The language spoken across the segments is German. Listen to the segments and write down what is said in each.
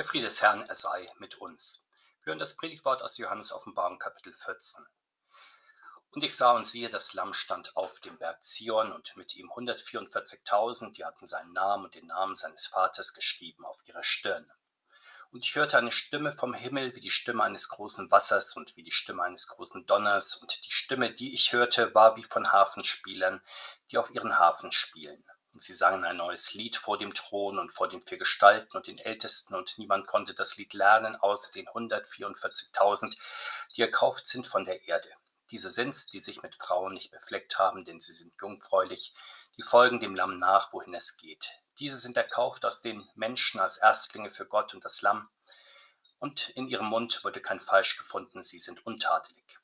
Der Friede des Herrn, er sei mit uns. Wir hören das Predigtwort aus Johannes Offenbarung Kapitel 14. Und ich sah und siehe, das Lamm stand auf dem Berg Zion und mit ihm 144.000, die hatten seinen Namen und den Namen seines Vaters geschrieben auf ihrer Stirn. Und ich hörte eine Stimme vom Himmel wie die Stimme eines großen Wassers und wie die Stimme eines großen Donners, und die Stimme, die ich hörte, war wie von Hafenspielern, die auf ihren Hafen spielen. Und sie sangen ein neues Lied vor dem Thron und vor den vier Gestalten und den Ältesten, und niemand konnte das Lied lernen, außer den 144.000, die erkauft sind von der Erde. Diese sind's, die sich mit Frauen nicht befleckt haben, denn sie sind jungfräulich, die folgen dem Lamm nach, wohin es geht. Diese sind erkauft aus den Menschen als Erstlinge für Gott und das Lamm, und in ihrem Mund wurde kein Falsch gefunden, sie sind untadelig.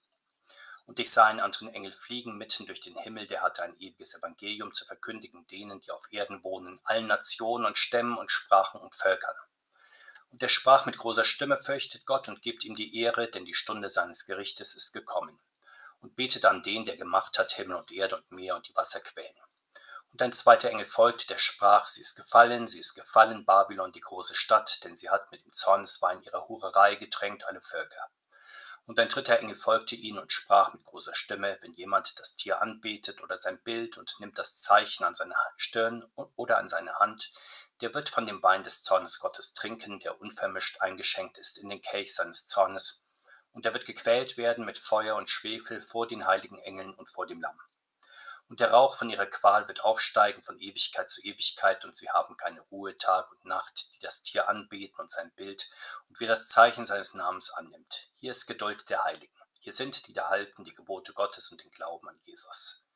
Und ich sah einen anderen Engel fliegen mitten durch den Himmel, der hatte ein ewiges Evangelium zu verkündigen denen, die auf Erden wohnen, allen Nationen und Stämmen und Sprachen und Völkern. Und er sprach mit großer Stimme, fürchtet Gott und gebt ihm die Ehre, denn die Stunde seines Gerichtes ist gekommen. Und betet an den, der gemacht hat Himmel und Erde und Meer und die Wasserquellen. Und ein zweiter Engel folgte, der sprach, sie ist gefallen, sie ist gefallen, Babylon, die große Stadt, denn sie hat mit dem Zorneswein ihrer Hurerei getränkt alle Völker. Und ein dritter Engel folgte ihnen und sprach mit großer Stimme, wenn jemand das Tier anbetet oder sein Bild und nimmt das Zeichen an seine Stirn oder an seine Hand, der wird von dem Wein des Zornes Gottes trinken, der unvermischt eingeschenkt ist in den Kelch seines Zornes, und er wird gequält werden mit Feuer und Schwefel vor den heiligen Engeln und vor dem Lamm. Und der Rauch von ihrer Qual wird aufsteigen von Ewigkeit zu Ewigkeit, und sie haben keine Ruhe Tag und Nacht, die das Tier anbeten und sein Bild, und wer das Zeichen seines Namens annimmt. Hier ist Geduld der Heiligen. Hier sind die, da halten die Gebote Gottes und den Glauben an Jesus.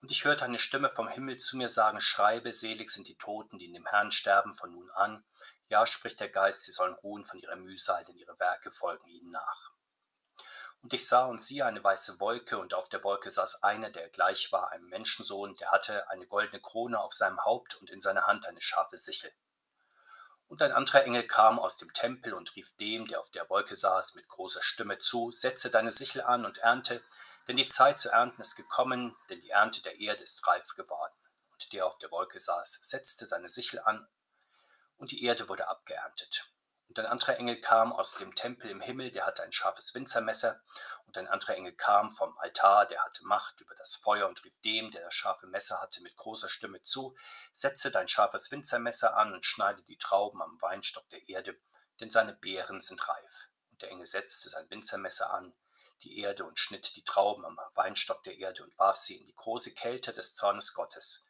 Und ich hörte eine Stimme vom Himmel zu mir sagen, schreibe, selig sind die Toten, die in dem Herrn sterben von nun an. Ja, spricht der Geist, sie sollen ruhen von ihrer Mühsal, denn ihre Werke folgen ihnen nach. Und ich sah und siehe eine weiße Wolke, und auf der Wolke saß einer, der gleich war einem Menschensohn, der hatte eine goldene Krone auf seinem Haupt und in seiner Hand eine scharfe Sichel. Und ein anderer Engel kam aus dem Tempel und rief dem, der auf der Wolke saß, mit großer Stimme zu, setze deine Sichel an und ernte, denn die Zeit zu ernten ist gekommen, denn die Ernte der Erde ist reif geworden. Und der auf der Wolke saß, setzte seine Sichel an, und die Erde wurde abgeerntet. Und ein anderer Engel kam aus dem Tempel im Himmel, der hatte ein scharfes Winzermesser. Und ein anderer Engel kam vom Altar, der hatte Macht über das Feuer und rief dem, der das scharfe Messer hatte, mit großer Stimme zu, setze dein scharfes Winzermesser an und schneide die Trauben am Weinstock der Erde, denn seine Beeren sind reif. Und der Engel setzte sein Winzermesser an, die Erde und schnitt die Trauben am Weinstock der Erde und warf sie in die große Kälte des Zornes Gottes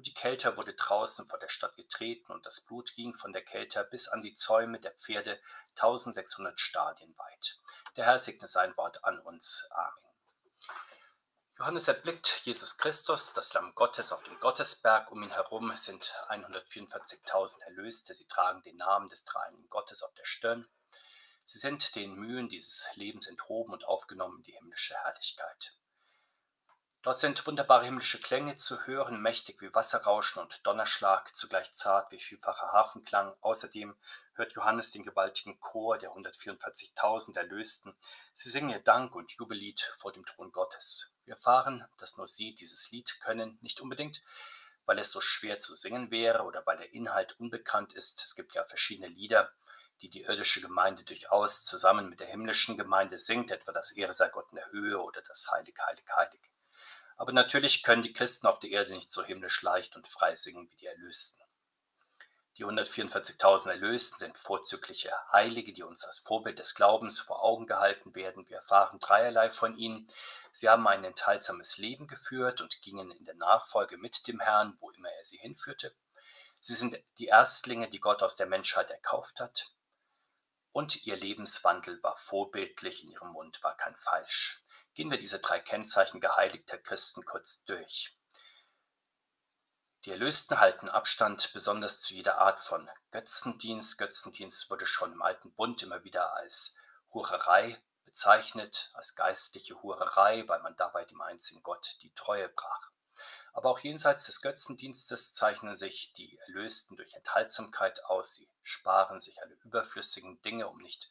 und die Kälte wurde draußen vor der Stadt getreten, und das Blut ging von der Kälte bis an die Zäume der Pferde 1600 Stadien weit. Der Herr segne sein Wort an uns. Amen. Johannes erblickt Jesus Christus, das Lamm Gottes auf dem Gottesberg. Um ihn herum sind 144.000 Erlöste. Sie tragen den Namen des dreien Gottes auf der Stirn. Sie sind den Mühen dieses Lebens enthoben und aufgenommen in die himmlische Herrlichkeit. Dort sind wunderbare himmlische Klänge zu hören, mächtig wie Wasserrauschen und Donnerschlag, zugleich zart wie vielfacher Hafenklang. Außerdem hört Johannes den gewaltigen Chor der 144.000 Erlösten. Sie singen ihr Dank und Jubellied vor dem Thron Gottes. Wir erfahren, dass nur sie dieses Lied können, nicht unbedingt, weil es so schwer zu singen wäre oder weil der Inhalt unbekannt ist. Es gibt ja verschiedene Lieder, die die irdische Gemeinde durchaus zusammen mit der himmlischen Gemeinde singt, etwa das Ehre sei Gott in der Höhe oder das Heilig, Heilig, Heilig. Aber natürlich können die Christen auf der Erde nicht so himmlisch leicht und frei singen wie die Erlösten. Die 144.000 Erlösten sind vorzügliche Heilige, die uns als Vorbild des Glaubens vor Augen gehalten werden. Wir erfahren dreierlei von ihnen. Sie haben ein enthaltsames Leben geführt und gingen in der Nachfolge mit dem Herrn, wo immer er sie hinführte. Sie sind die Erstlinge, die Gott aus der Menschheit erkauft hat. Und ihr Lebenswandel war vorbildlich, in ihrem Mund war kein Falsch. Gehen wir diese drei Kennzeichen geheiligter Christen kurz durch. Die Erlösten halten Abstand besonders zu jeder Art von Götzendienst. Götzendienst wurde schon im Alten Bund immer wieder als Hurerei bezeichnet, als geistliche Hurerei, weil man dabei dem einzigen Gott die Treue brach. Aber auch jenseits des Götzendienstes zeichnen sich die Erlösten durch Enthaltsamkeit aus. Sie sparen sich alle überflüssigen Dinge, um nicht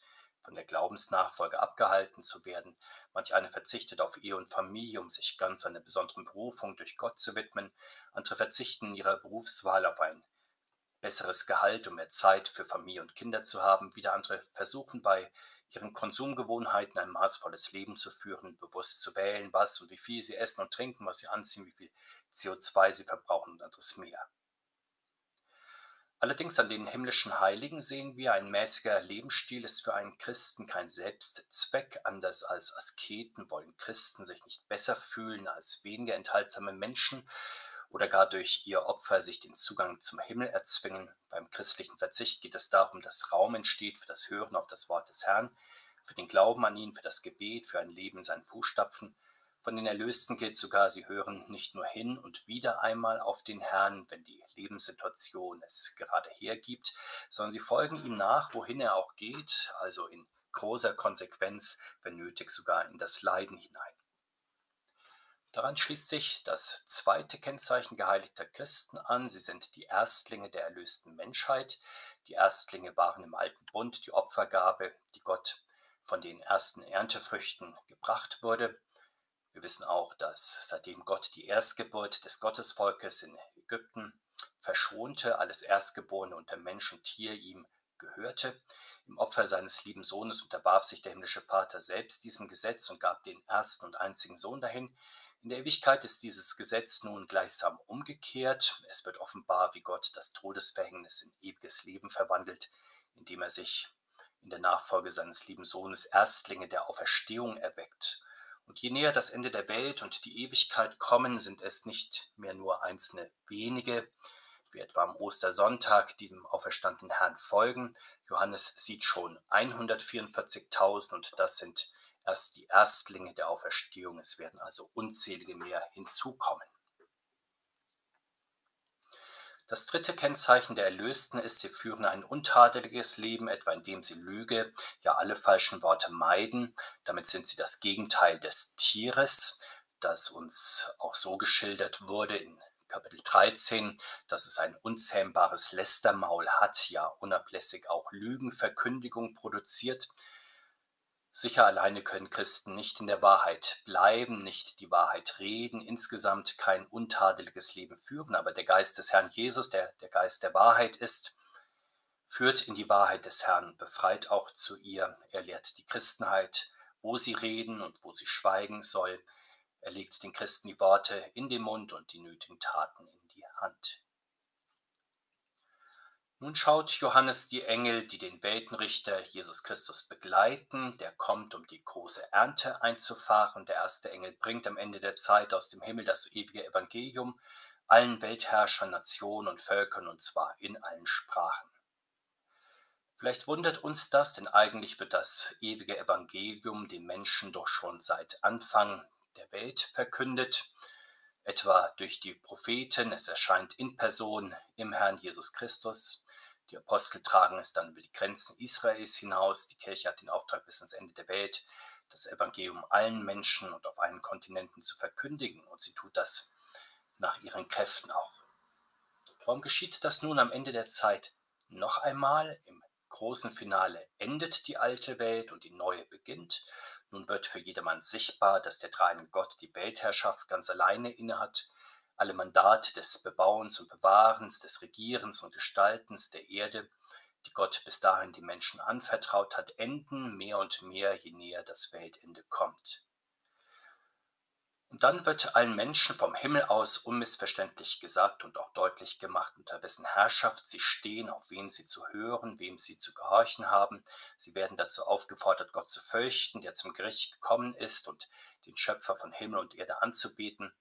von der Glaubensnachfolge abgehalten zu werden. Manch einer verzichtet auf Ehe und Familie, um sich ganz einer besonderen Berufung durch Gott zu widmen. Andere verzichten in ihrer Berufswahl auf ein besseres Gehalt, um mehr Zeit für Familie und Kinder zu haben. Wieder andere versuchen bei ihren Konsumgewohnheiten ein maßvolles Leben zu führen, bewusst zu wählen, was und wie viel sie essen und trinken, was sie anziehen, wie viel CO2 sie verbrauchen und anderes mehr. Allerdings an den himmlischen Heiligen sehen wir, ein mäßiger Lebensstil ist für einen Christen kein Selbstzweck. Anders als Asketen wollen Christen sich nicht besser fühlen als weniger enthaltsame Menschen oder gar durch ihr Opfer sich den Zugang zum Himmel erzwingen. Beim christlichen Verzicht geht es darum, dass Raum entsteht für das Hören auf das Wort des Herrn, für den Glauben an ihn, für das Gebet, für ein Leben in seinen Fußstapfen von den Erlösten gilt sogar, sie hören nicht nur hin und wieder einmal auf den Herrn, wenn die Lebenssituation es gerade hergibt, sondern sie folgen ihm nach, wohin er auch geht, also in großer Konsequenz, wenn nötig sogar in das Leiden hinein. Daran schließt sich das zweite Kennzeichen geheiligter Christen an. Sie sind die Erstlinge der erlösten Menschheit. Die Erstlinge waren im alten Bund die Opfergabe, die Gott von den ersten Erntefrüchten gebracht wurde. Wir wissen auch, dass seitdem Gott die Erstgeburt des Gottesvolkes in Ägypten verschonte, alles Erstgeborene unter Mensch und Tier ihm gehörte. Im Opfer seines lieben Sohnes unterwarf sich der himmlische Vater selbst diesem Gesetz und gab den ersten und einzigen Sohn dahin. In der Ewigkeit ist dieses Gesetz nun gleichsam umgekehrt. Es wird offenbar, wie Gott das Todesverhängnis in ewiges Leben verwandelt, indem er sich in der Nachfolge seines lieben Sohnes Erstlinge der Auferstehung erweckt und je näher das Ende der Welt und die Ewigkeit kommen, sind es nicht mehr nur einzelne wenige, wie etwa am Ostersonntag, die dem auferstandenen Herrn folgen. Johannes sieht schon 144.000 und das sind erst die Erstlinge der Auferstehung. Es werden also unzählige mehr hinzukommen. Das dritte Kennzeichen der Erlösten ist, sie führen ein untadeliges Leben, etwa indem sie Lüge, ja alle falschen Worte meiden. Damit sind sie das Gegenteil des Tieres, das uns auch so geschildert wurde in Kapitel 13, dass es ein unzähmbares Lästermaul hat, ja unablässig auch Lügenverkündigung produziert. Sicher alleine können Christen nicht in der Wahrheit bleiben, nicht die Wahrheit reden, insgesamt kein untadeliges Leben führen, aber der Geist des Herrn Jesus, der der Geist der Wahrheit ist, führt in die Wahrheit des Herrn, befreit auch zu ihr. Er lehrt die Christenheit, wo sie reden und wo sie schweigen soll. Er legt den Christen die Worte in den Mund und die nötigen Taten in die Hand. Nun schaut Johannes die Engel, die den Weltenrichter Jesus Christus begleiten. Der kommt, um die große Ernte einzufahren. Der erste Engel bringt am Ende der Zeit aus dem Himmel das ewige Evangelium allen Weltherrschern, Nationen und Völkern, und zwar in allen Sprachen. Vielleicht wundert uns das, denn eigentlich wird das ewige Evangelium den Menschen doch schon seit Anfang der Welt verkündet, etwa durch die Propheten. Es erscheint in Person im Herrn Jesus Christus. Die Apostel tragen es dann über die Grenzen Israels hinaus. Die Kirche hat den Auftrag bis ans Ende der Welt, das Evangelium allen Menschen und auf allen Kontinenten zu verkündigen. Und sie tut das nach ihren Kräften auch. Warum geschieht das nun am Ende der Zeit noch einmal? Im großen Finale endet die alte Welt und die neue beginnt. Nun wird für jedermann sichtbar, dass der dreine Gott die Weltherrschaft ganz alleine innehat alle Mandate des Bebauens und Bewahrens, des Regierens und Gestaltens der Erde, die Gott bis dahin die Menschen anvertraut hat, enden mehr und mehr, je näher das Weltende kommt. Und dann wird allen Menschen vom Himmel aus unmissverständlich gesagt und auch deutlich gemacht, unter wessen Herrschaft sie stehen, auf wen sie zu hören, wem sie zu gehorchen haben. Sie werden dazu aufgefordert, Gott zu fürchten, der zum Gericht gekommen ist und den Schöpfer von Himmel und Erde anzubeten.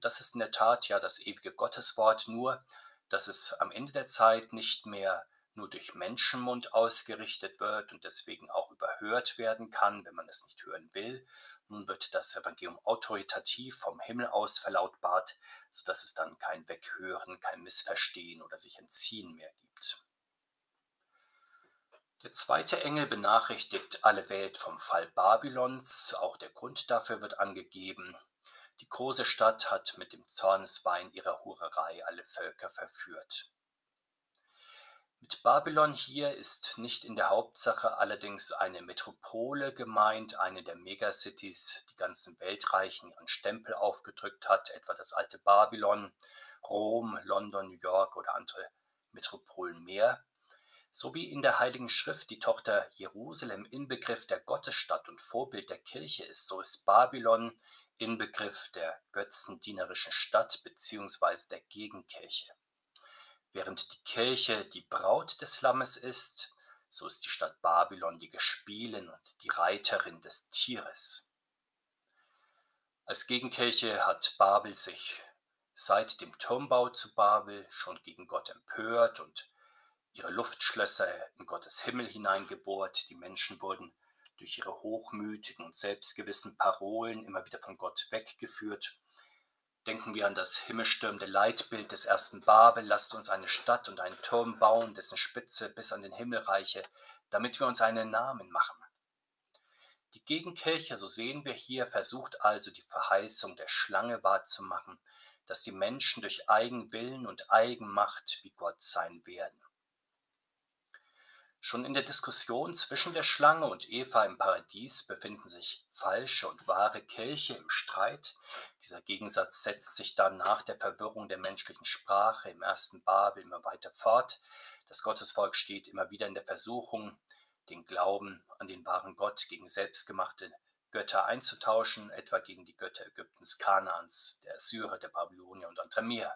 Das ist in der Tat ja das ewige Gotteswort, nur dass es am Ende der Zeit nicht mehr nur durch Menschenmund ausgerichtet wird und deswegen auch überhört werden kann, wenn man es nicht hören will. Nun wird das Evangelium autoritativ vom Himmel aus verlautbart, sodass es dann kein Weghören, kein Missverstehen oder sich entziehen mehr gibt. Der zweite Engel benachrichtigt alle Welt vom Fall Babylons. Auch der Grund dafür wird angegeben. Die große Stadt hat mit dem Zorneswein ihrer Hurerei alle Völker verführt. Mit Babylon hier ist nicht in der Hauptsache allerdings eine Metropole gemeint, eine der Megacities, die ganzen Weltreichen ihren Stempel aufgedrückt hat, etwa das alte Babylon, Rom, London, New York oder andere Metropolen mehr, so wie in der Heiligen Schrift die Tochter Jerusalem Inbegriff der Gottesstadt und Vorbild der Kirche ist, so ist Babylon Inbegriff der götzendienerischen Stadt bzw. der Gegenkirche. Während die Kirche die Braut des Lammes ist, so ist die Stadt Babylon die Gespielin und die Reiterin des Tieres. Als Gegenkirche hat Babel sich seit dem Turmbau zu Babel schon gegen Gott empört und ihre Luftschlösser in Gottes Himmel hineingebohrt. Die Menschen wurden durch ihre hochmütigen und selbstgewissen Parolen immer wieder von Gott weggeführt. Denken wir an das himmelstürmende Leitbild des ersten Babel, lasst uns eine Stadt und einen Turm bauen, dessen Spitze bis an den Himmel reiche, damit wir uns einen Namen machen. Die Gegenkirche, so sehen wir hier, versucht also die Verheißung der Schlange wahrzumachen, dass die Menschen durch Eigenwillen und Eigenmacht wie Gott sein werden. Schon in der Diskussion zwischen der Schlange und Eva im Paradies befinden sich falsche und wahre Kirche im Streit. Dieser Gegensatz setzt sich dann nach der Verwirrung der menschlichen Sprache im ersten Babel immer weiter fort. Das Gottesvolk steht immer wieder in der Versuchung, den Glauben an den wahren Gott gegen selbstgemachte Götter einzutauschen, etwa gegen die Götter Ägyptens, Kanaans, der Assyrer, der Babylonier und mehr.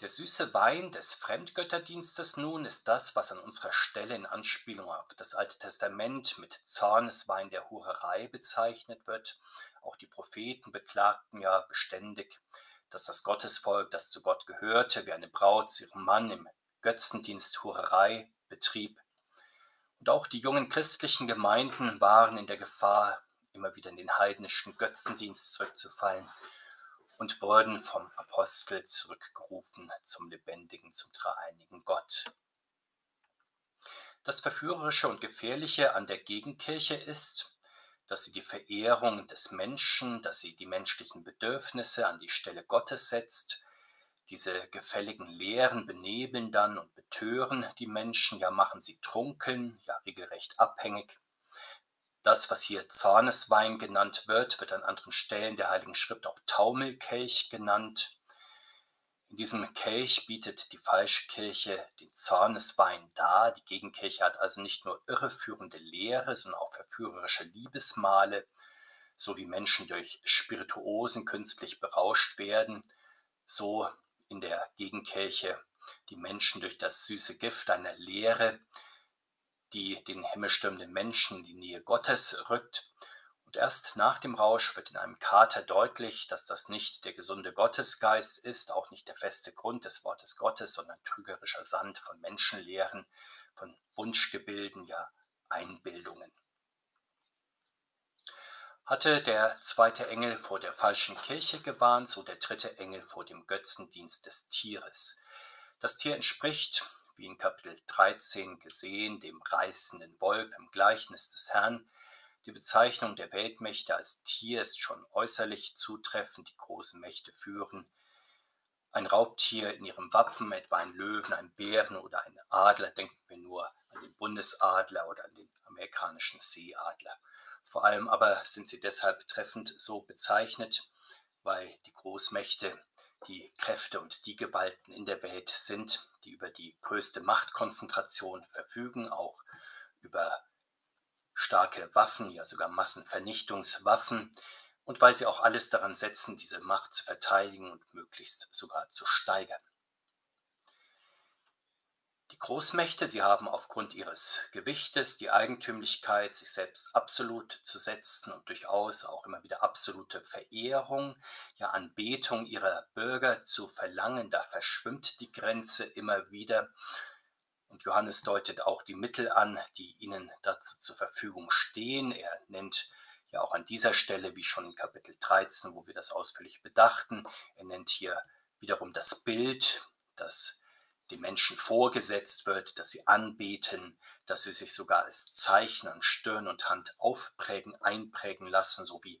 Der süße Wein des Fremdgötterdienstes nun ist das, was an unserer Stelle in Anspielung auf das Alte Testament mit Zorneswein der Hurerei bezeichnet wird. Auch die Propheten beklagten ja beständig, dass das Gottesvolk, das zu Gott gehörte, wie eine Braut zu ihrem Mann im Götzendienst Hurerei betrieb. Und auch die jungen christlichen Gemeinden waren in der Gefahr, immer wieder in den heidnischen Götzendienst zurückzufallen und wurden vom Apostel zurückgerufen zum lebendigen, zum dreieinigen Gott. Das Verführerische und Gefährliche an der Gegenkirche ist, dass sie die Verehrung des Menschen, dass sie die menschlichen Bedürfnisse an die Stelle Gottes setzt. Diese gefälligen Lehren benebeln dann und betören die Menschen, ja machen sie trunken, ja regelrecht abhängig. Das, was hier Zorneswein genannt wird, wird an anderen Stellen der Heiligen Schrift auch Taumelkelch genannt. In diesem Kelch bietet die falsche Kirche den Zorneswein dar. Die Gegenkirche hat also nicht nur irreführende Lehre, sondern auch verführerische Liebesmale, so wie Menschen durch Spirituosen künstlich berauscht werden, so in der Gegenkirche die Menschen durch das süße Gift einer Lehre die den himmelstürmenden Menschen in die Nähe Gottes rückt. Und erst nach dem Rausch wird in einem Kater deutlich, dass das nicht der gesunde Gottesgeist ist, auch nicht der feste Grund des Wortes Gottes, sondern trügerischer Sand von Menschenlehren, von Wunschgebilden, ja Einbildungen. Hatte der zweite Engel vor der falschen Kirche gewarnt, so der dritte Engel vor dem Götzendienst des Tieres. Das Tier entspricht wie in Kapitel 13 gesehen, dem reißenden Wolf im Gleichnis des Herrn. Die Bezeichnung der Weltmächte als Tier ist schon äußerlich zutreffend, die großen Mächte führen. Ein Raubtier in ihrem Wappen, etwa ein Löwen, ein Bären oder ein Adler, denken wir nur an den Bundesadler oder an den amerikanischen Seeadler. Vor allem aber sind sie deshalb treffend so bezeichnet, weil die Großmächte die Kräfte und die Gewalten in der Welt sind, die über die größte Machtkonzentration verfügen, auch über starke Waffen, ja sogar Massenvernichtungswaffen, und weil sie auch alles daran setzen, diese Macht zu verteidigen und möglichst sogar zu steigern. Großmächte, sie haben aufgrund ihres Gewichtes die Eigentümlichkeit, sich selbst absolut zu setzen und durchaus auch immer wieder absolute Verehrung, ja Anbetung ihrer Bürger zu verlangen. Da verschwimmt die Grenze immer wieder. Und Johannes deutet auch die Mittel an, die ihnen dazu zur Verfügung stehen. Er nennt ja auch an dieser Stelle, wie schon in Kapitel 13, wo wir das ausführlich bedachten, er nennt hier wiederum das Bild, das den Menschen vorgesetzt wird, dass sie anbeten, dass sie sich sogar als Zeichen an Stirn und Hand aufprägen, einprägen lassen, so wie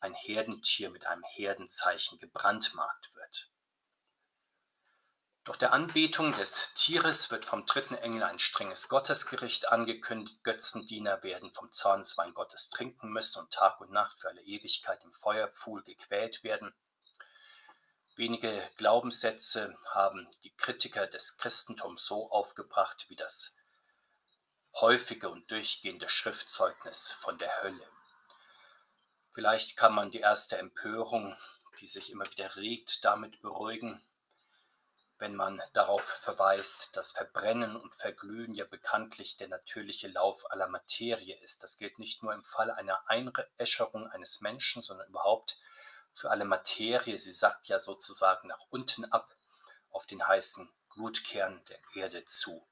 ein Herdentier mit einem Herdenzeichen gebrandmarkt wird. Doch der Anbetung des Tieres wird vom dritten Engel ein strenges Gottesgericht angekündigt. Götzendiener werden vom Zornswein Gottes trinken müssen und Tag und Nacht für alle Ewigkeit im Feuerpfuhl gequält werden. Wenige Glaubenssätze haben die Kritiker des Christentums so aufgebracht wie das häufige und durchgehende Schriftzeugnis von der Hölle. Vielleicht kann man die erste Empörung, die sich immer wieder regt, damit beruhigen, wenn man darauf verweist, dass Verbrennen und Verglühen ja bekanntlich der natürliche Lauf aller Materie ist. Das gilt nicht nur im Fall einer Einäscherung eines Menschen, sondern überhaupt für alle Materie. Sie sackt ja sozusagen nach unten ab auf den heißen Glutkern der Erde zu.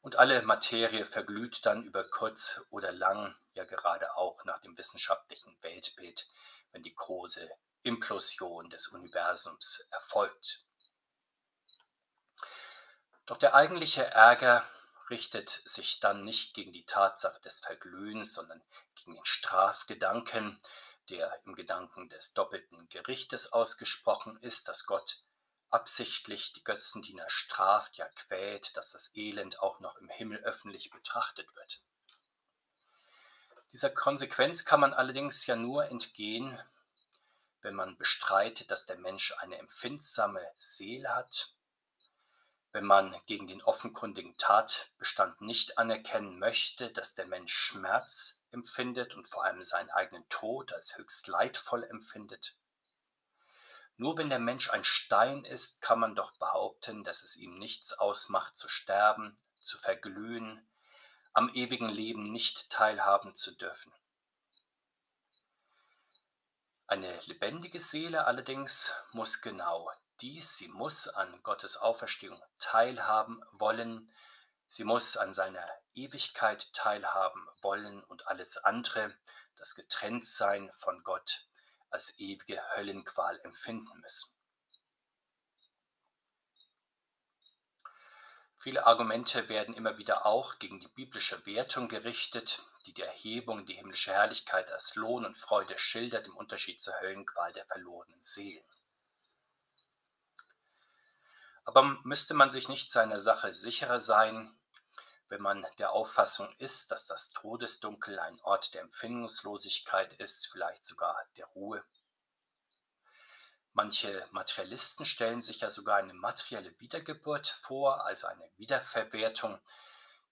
Und alle Materie verglüht dann über kurz oder lang, ja gerade auch nach dem wissenschaftlichen Weltbild, wenn die große Implosion des Universums erfolgt. Doch der eigentliche Ärger richtet sich dann nicht gegen die Tatsache des Verglühens, sondern gegen den Strafgedanken, der im Gedanken des doppelten Gerichtes ausgesprochen ist, dass Gott absichtlich die Götzendiener straft, ja quält, dass das Elend auch noch im Himmel öffentlich betrachtet wird. Dieser Konsequenz kann man allerdings ja nur entgehen, wenn man bestreitet, dass der Mensch eine empfindsame Seele hat, wenn man gegen den offenkundigen Tatbestand nicht anerkennen möchte, dass der Mensch Schmerz empfindet und vor allem seinen eigenen Tod als höchst leidvoll empfindet, nur wenn der Mensch ein Stein ist, kann man doch behaupten, dass es ihm nichts ausmacht, zu sterben, zu verglühen, am ewigen Leben nicht teilhaben zu dürfen. Eine lebendige Seele allerdings muss genau dies, sie muss an Gottes Auferstehung teilhaben wollen, sie muss an seiner Ewigkeit teilhaben wollen und alles andere, das Getrenntsein von Gott, als ewige Höllenqual empfinden müssen. Viele Argumente werden immer wieder auch gegen die biblische Wertung gerichtet, die die Erhebung, die himmlische Herrlichkeit als Lohn und Freude schildert, im Unterschied zur Höllenqual der verlorenen Seelen. Aber müsste man sich nicht seiner Sache sicherer sein, wenn man der Auffassung ist, dass das Todesdunkel ein Ort der Empfindungslosigkeit ist, vielleicht sogar der Ruhe. Manche Materialisten stellen sich ja sogar eine materielle Wiedergeburt vor, also eine Wiederverwertung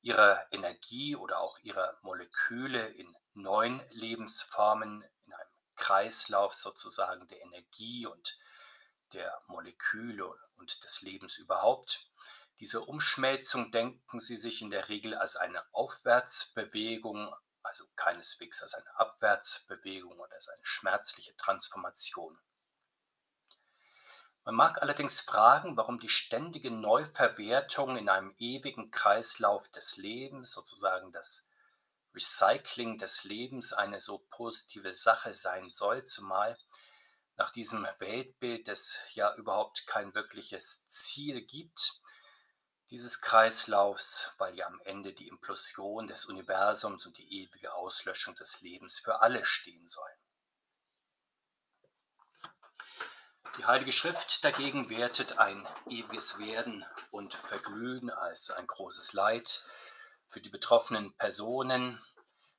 ihrer Energie oder auch ihrer Moleküle in neuen Lebensformen, in einem Kreislauf sozusagen der Energie und der Moleküle und des Lebens überhaupt. Diese Umschmelzung denken Sie sich in der Regel als eine Aufwärtsbewegung, also keineswegs als eine Abwärtsbewegung oder als eine schmerzliche Transformation. Man mag allerdings fragen, warum die ständige Neuverwertung in einem ewigen Kreislauf des Lebens, sozusagen das Recycling des Lebens, eine so positive Sache sein soll, zumal nach diesem Weltbild es ja überhaupt kein wirkliches Ziel gibt, dieses Kreislaufs, weil ja am Ende die Implosion des Universums und die ewige Auslöschung des Lebens für alle stehen sollen. Die Heilige Schrift dagegen wertet ein ewiges Werden und Verglühen als ein großes Leid für die betroffenen Personen,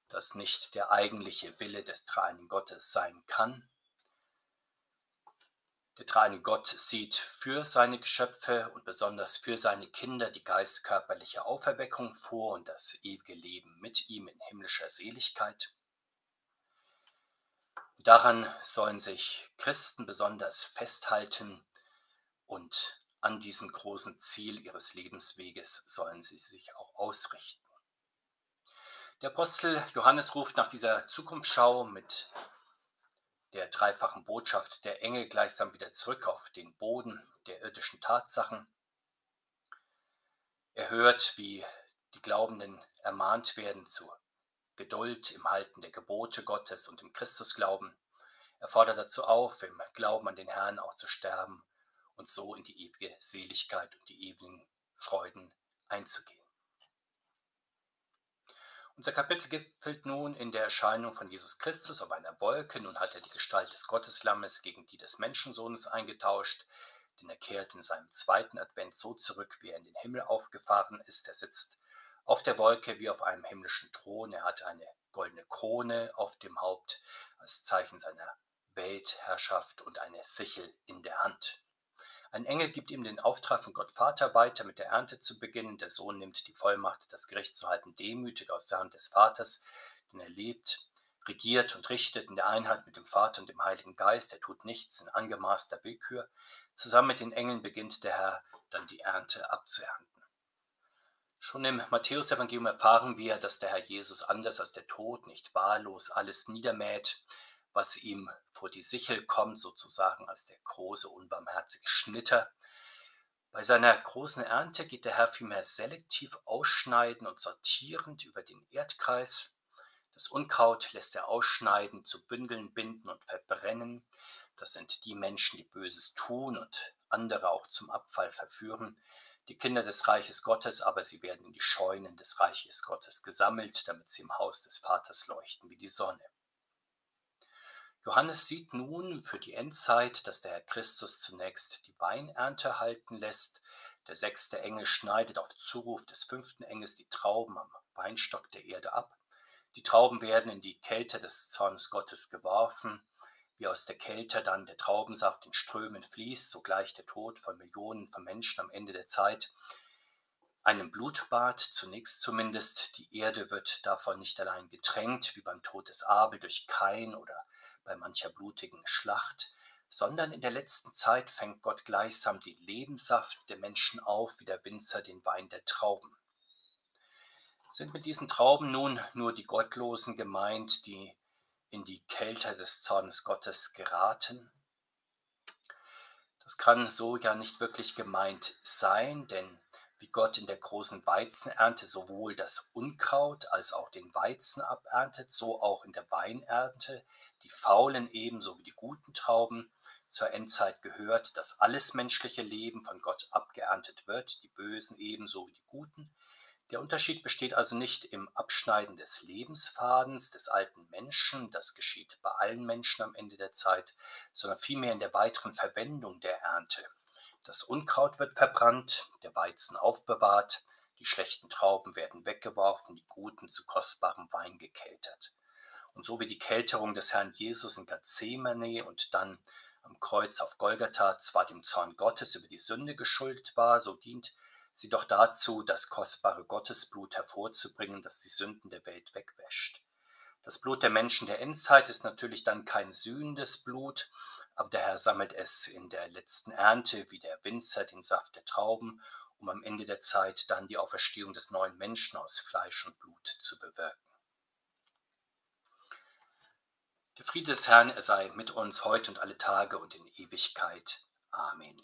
das nicht der eigentliche Wille des dreieinen Gottes sein kann der dreieinige Gott sieht für seine Geschöpfe und besonders für seine Kinder die geistkörperliche Auferweckung vor und das ewige Leben mit ihm in himmlischer Seligkeit. Daran sollen sich Christen besonders festhalten und an diesem großen Ziel ihres Lebensweges sollen sie sich auch ausrichten. Der Apostel Johannes ruft nach dieser Zukunftsschau mit der dreifachen Botschaft der Engel gleichsam wieder zurück auf den Boden der irdischen Tatsachen. Er hört, wie die Glaubenden ermahnt werden zu Geduld im Halten der Gebote Gottes und im Christusglauben. Er fordert dazu auf, im Glauben an den Herrn auch zu sterben und so in die ewige Seligkeit und die ewigen Freuden einzugehen. Unser Kapitel gipfelt nun in der Erscheinung von Jesus Christus auf einer Wolke. Nun hat er die Gestalt des Gotteslammes gegen die des Menschensohnes eingetauscht, denn er kehrt in seinem zweiten Advent so zurück, wie er in den Himmel aufgefahren ist. Er sitzt auf der Wolke wie auf einem himmlischen Thron. Er hat eine goldene Krone auf dem Haupt als Zeichen seiner Weltherrschaft und eine Sichel in der Hand. Ein Engel gibt ihm den Auftrag von Gott Vater weiter, mit der Ernte zu beginnen. Der Sohn nimmt die Vollmacht, das Gericht zu halten, demütig aus der Hand des Vaters, denn er lebt, regiert und richtet in der Einheit mit dem Vater und dem Heiligen Geist. Er tut nichts in angemaßter Willkür. Zusammen mit den Engeln beginnt der Herr dann die Ernte abzuernten. Schon im Matthäusevangelium erfahren wir, dass der Herr Jesus anders als der Tod nicht wahllos alles niedermäht, was ihm vor die Sichel kommt, sozusagen als der große, unbarmherzige Schnitter. Bei seiner großen Ernte geht der Herr vielmehr selektiv ausschneiden und sortierend über den Erdkreis. Das Unkraut lässt er ausschneiden, zu Bündeln binden und verbrennen. Das sind die Menschen, die Böses tun und andere auch zum Abfall verführen die Kinder des Reiches Gottes, aber sie werden in die Scheunen des Reiches Gottes gesammelt, damit sie im Haus des Vaters leuchten wie die Sonne. Johannes sieht nun für die Endzeit, dass der Herr Christus zunächst die Weinernte halten lässt. Der sechste Engel schneidet auf Zuruf des fünften Engels die Trauben am Weinstock der Erde ab. Die Trauben werden in die Kälte des Zorns Gottes geworfen wie aus der Kälte dann der Traubensaft in Strömen fließt, sogleich der Tod von Millionen von Menschen am Ende der Zeit. Einem Blutbad, zunächst zumindest, die Erde wird davon nicht allein getränkt, wie beim Tod des Abel durch Kain oder bei mancher blutigen Schlacht, sondern in der letzten Zeit fängt Gott gleichsam die Lebenssaft der Menschen auf, wie der Winzer den Wein der Trauben. Sind mit diesen Trauben nun nur die Gottlosen gemeint, die in die Kälte des Zornes Gottes geraten. Das kann so ja nicht wirklich gemeint sein, denn wie Gott in der großen Weizenernte sowohl das Unkraut als auch den Weizen aberntet, so auch in der Weinernte die faulen ebenso wie die guten Trauben. Zur Endzeit gehört, dass alles menschliche Leben von Gott abgeerntet wird, die Bösen ebenso wie die Guten. Der Unterschied besteht also nicht im Abschneiden des Lebensfadens des alten Menschen, das geschieht bei allen Menschen am Ende der Zeit, sondern vielmehr in der weiteren Verwendung der Ernte. Das Unkraut wird verbrannt, der Weizen aufbewahrt, die schlechten Trauben werden weggeworfen, die guten zu kostbarem Wein gekeltert. Und so wie die Kälterung des Herrn Jesus in Gethsemane und dann am Kreuz auf Golgatha zwar dem Zorn Gottes über die Sünde geschuldet war, so dient sie doch dazu, das kostbare Gottesblut hervorzubringen, das die Sünden der Welt wegwäscht. Das Blut der Menschen der Endzeit ist natürlich dann kein sühnendes Blut, aber der Herr sammelt es in der letzten Ernte wie der Winzer den Saft der Trauben, um am Ende der Zeit dann die Auferstehung des neuen Menschen aus Fleisch und Blut zu bewirken. Der Friede des Herrn, er sei mit uns heute und alle Tage und in Ewigkeit. Amen.